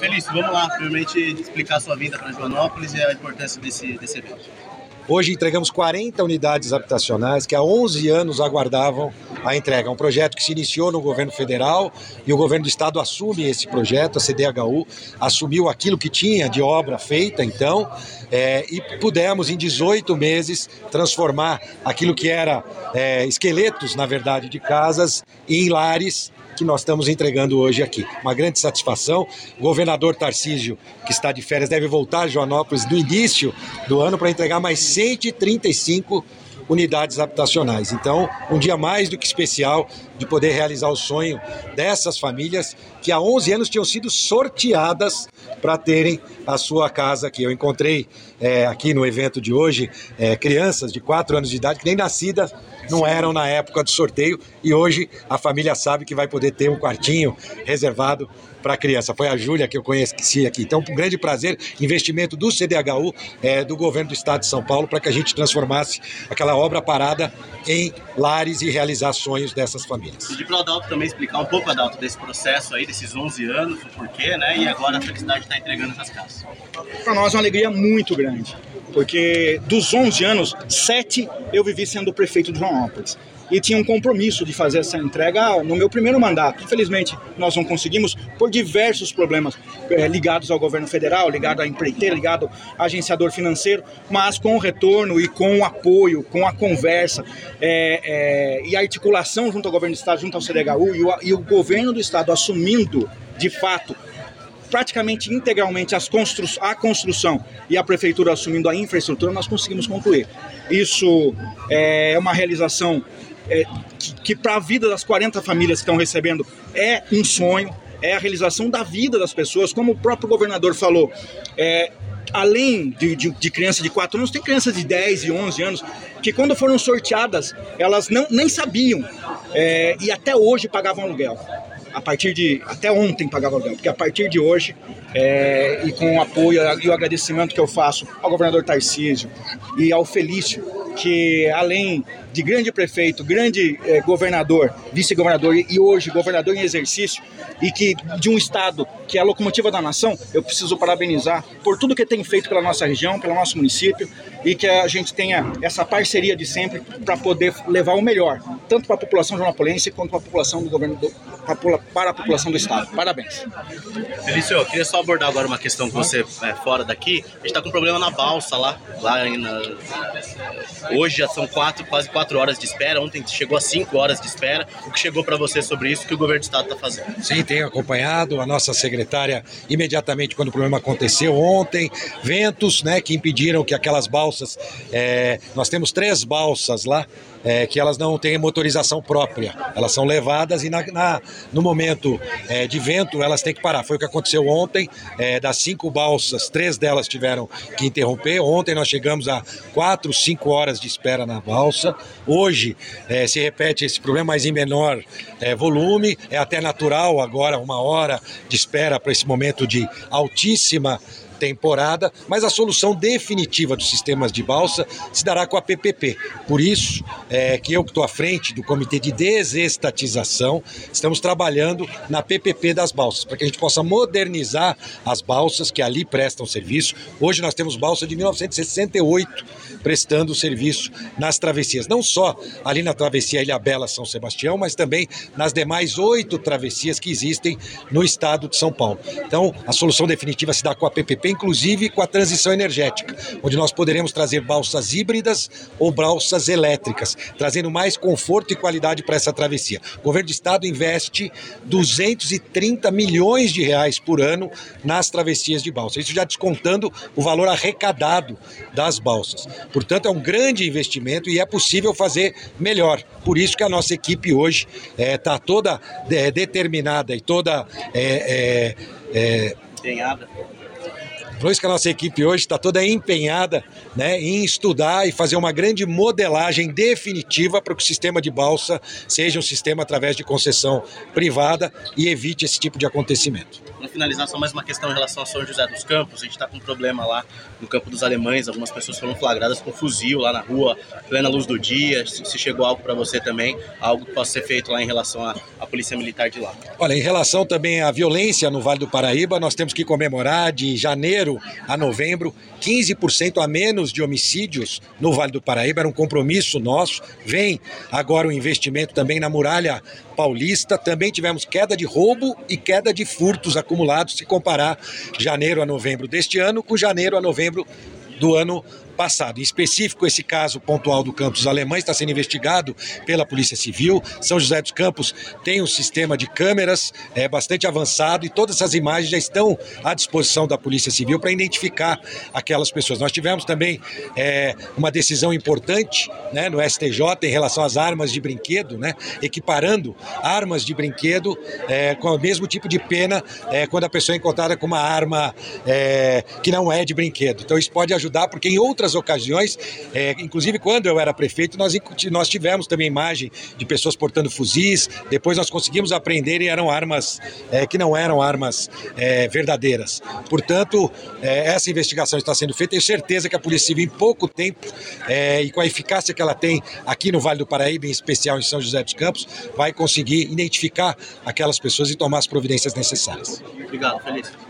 Felício, vamos lá, primeiramente explicar a sua vinda para Joanópolis e a importância desse, desse evento. Hoje entregamos 40 unidades habitacionais que há 11 anos aguardavam a entrega. Um projeto que se iniciou no governo federal e o governo do estado assume esse projeto, a CDHU assumiu aquilo que tinha de obra feita, então, é, e pudemos em 18 meses transformar aquilo que era é, esqueletos, na verdade, de casas em lares que nós estamos entregando hoje aqui. Uma grande satisfação. O governador Tarcísio, que está de férias, deve voltar a Joanópolis no início do ano para entregar mais 135 unidades habitacionais. Então, um dia mais do que especial de poder realizar o sonho dessas famílias que há 11 anos tinham sido sorteadas para terem a sua casa aqui. Eu encontrei é, aqui no evento de hoje é, crianças de 4 anos de idade que nem nascidas não eram na época do sorteio e hoje a família sabe que vai poder ter um quartinho reservado para a criança. Foi a Júlia que eu conheci aqui. Então, um grande prazer, investimento do CDHU, é, do governo do estado de São Paulo, para que a gente transformasse aquela obra parada em lares e realizar sonhos dessas famílias. Pedir para o Adalto também explicar um pouco, Adalto, desse processo aí, desses 11 anos, o porquê, né? E agora a felicidade está entregando essas casas. Para nós é uma alegria muito grande, porque dos 11 anos, 7 eu vivi sendo prefeito de Joanópolis e tinha um compromisso de fazer essa entrega no meu primeiro mandato. Infelizmente, nós não conseguimos por diversos problemas é, ligados ao governo federal, ligado à empreiteira, ligado ao agenciador financeiro, mas com o retorno e com o apoio, com a conversa é, é, e a articulação junto ao governo do Estado, junto ao CDHU e o, e o governo do Estado assumindo de fato praticamente integralmente as constru a construção e a prefeitura assumindo a infraestrutura, nós conseguimos concluir. Isso é uma realização é, que, que para a vida das 40 famílias que estão recebendo é um sonho, é a realização da vida das pessoas, como o próprio governador falou. É, além de, de, de criança de 4 anos, tem crianças de 10 e 11 anos que, quando foram sorteadas, elas não, nem sabiam é, e até hoje pagavam aluguel. A partir de. Até ontem pagavam aluguel, porque a partir de hoje, é, e com o apoio e o agradecimento que eu faço ao governador Tarcísio e ao Felício, que além de grande prefeito, grande eh, governador, vice-governador e hoje governador em exercício, e que de um estado que é a locomotiva da nação, eu preciso parabenizar por tudo que tem feito pela nossa região, pelo nosso município, e que a gente tenha essa parceria de sempre para poder levar o melhor, tanto para a população jornapolense quanto para a população do governo do, para a população do estado. Parabéns. Felício, eu queria só abordar agora uma questão com você é, fora daqui. A gente está com um problema na balsa lá, lá na... hoje já são quatro, quase quatro horas de espera. Ontem chegou a cinco horas de espera. O que chegou para você sobre isso? Que o governo do estado está fazendo? Sim, tenho acompanhado a nossa secretária imediatamente quando o problema aconteceu ontem, ventos, né, que impediram que aquelas balsas, é... nós temos três balsas lá é, que elas não têm motorização própria. Elas são levadas e na, na no momento é, de vento elas têm que parar. Foi o que aconteceu ontem. É, das cinco balsas, três delas tiveram que interromper. Ontem nós chegamos a quatro, cinco horas de espera na balsa. Hoje é, se repete esse problema, mas em menor é, volume. É até natural agora uma hora de espera para esse momento de altíssima temporada, mas a solução definitiva dos sistemas de balsa se dará com a PPP. Por isso é que eu que estou à frente do Comitê de Desestatização, estamos trabalhando na PPP das balsas, para que a gente possa modernizar as balsas que ali prestam serviço. Hoje nós temos balsa de 1968 prestando serviço nas travessias, não só ali na travessia Ilha Bela São Sebastião, mas também nas demais oito travessias que existem no estado de São Paulo. Então, a solução definitiva se dá com a PPP inclusive com a transição energética, onde nós poderemos trazer balsas híbridas ou balsas elétricas, trazendo mais conforto e qualidade para essa travessia. O governo do estado investe 230 milhões de reais por ano nas travessias de balsa, isso já descontando o valor arrecadado das balsas. Portanto, é um grande investimento e é possível fazer melhor. Por isso que a nossa equipe hoje está eh, é, toda é, determinada e toda é, empenhada por isso que a nossa equipe hoje está toda empenhada né, em estudar e fazer uma grande modelagem definitiva para que o sistema de balsa seja um sistema através de concessão privada e evite esse tipo de acontecimento. Finalizar, só mais uma questão em relação a São José dos Campos. A gente está com um problema lá no campo dos alemães. Algumas pessoas foram flagradas com fuzil lá na rua, plena luz do dia. Se chegou algo para você também, algo que possa ser feito lá em relação à, à Polícia Militar de lá. Olha, em relação também à violência no Vale do Paraíba, nós temos que comemorar de janeiro a novembro 15% a menos de homicídios no Vale do Paraíba. Era um compromisso nosso. Vem agora o investimento também na muralha paulista. Também tivemos queda de roubo e queda de furtos acumulados, se comparar janeiro a novembro deste ano com janeiro a novembro do ano passado. Em específico, esse caso pontual do campus alemães está sendo investigado pela Polícia Civil. São José dos Campos tem um sistema de câmeras é, bastante avançado e todas essas imagens já estão à disposição da Polícia Civil para identificar aquelas pessoas. Nós tivemos também é, uma decisão importante né, no STJ em relação às armas de brinquedo, né, equiparando armas de brinquedo é, com o mesmo tipo de pena é, quando a pessoa é encontrada com uma arma é, que não é de brinquedo. Então isso pode ajudar, porque em outras ocasiões, é, inclusive quando eu era prefeito, nós, nós tivemos também imagem de pessoas portando fuzis, depois nós conseguimos aprender e eram armas é, que não eram armas é, verdadeiras. Portanto, é, essa investigação está sendo feita, tenho certeza que a Polícia Civil, em pouco tempo, é, e com a eficácia que ela tem aqui no Vale do Paraíba, em especial em São José dos Campos, vai conseguir identificar aquelas pessoas e tomar as providências necessárias. Obrigado, Feliz.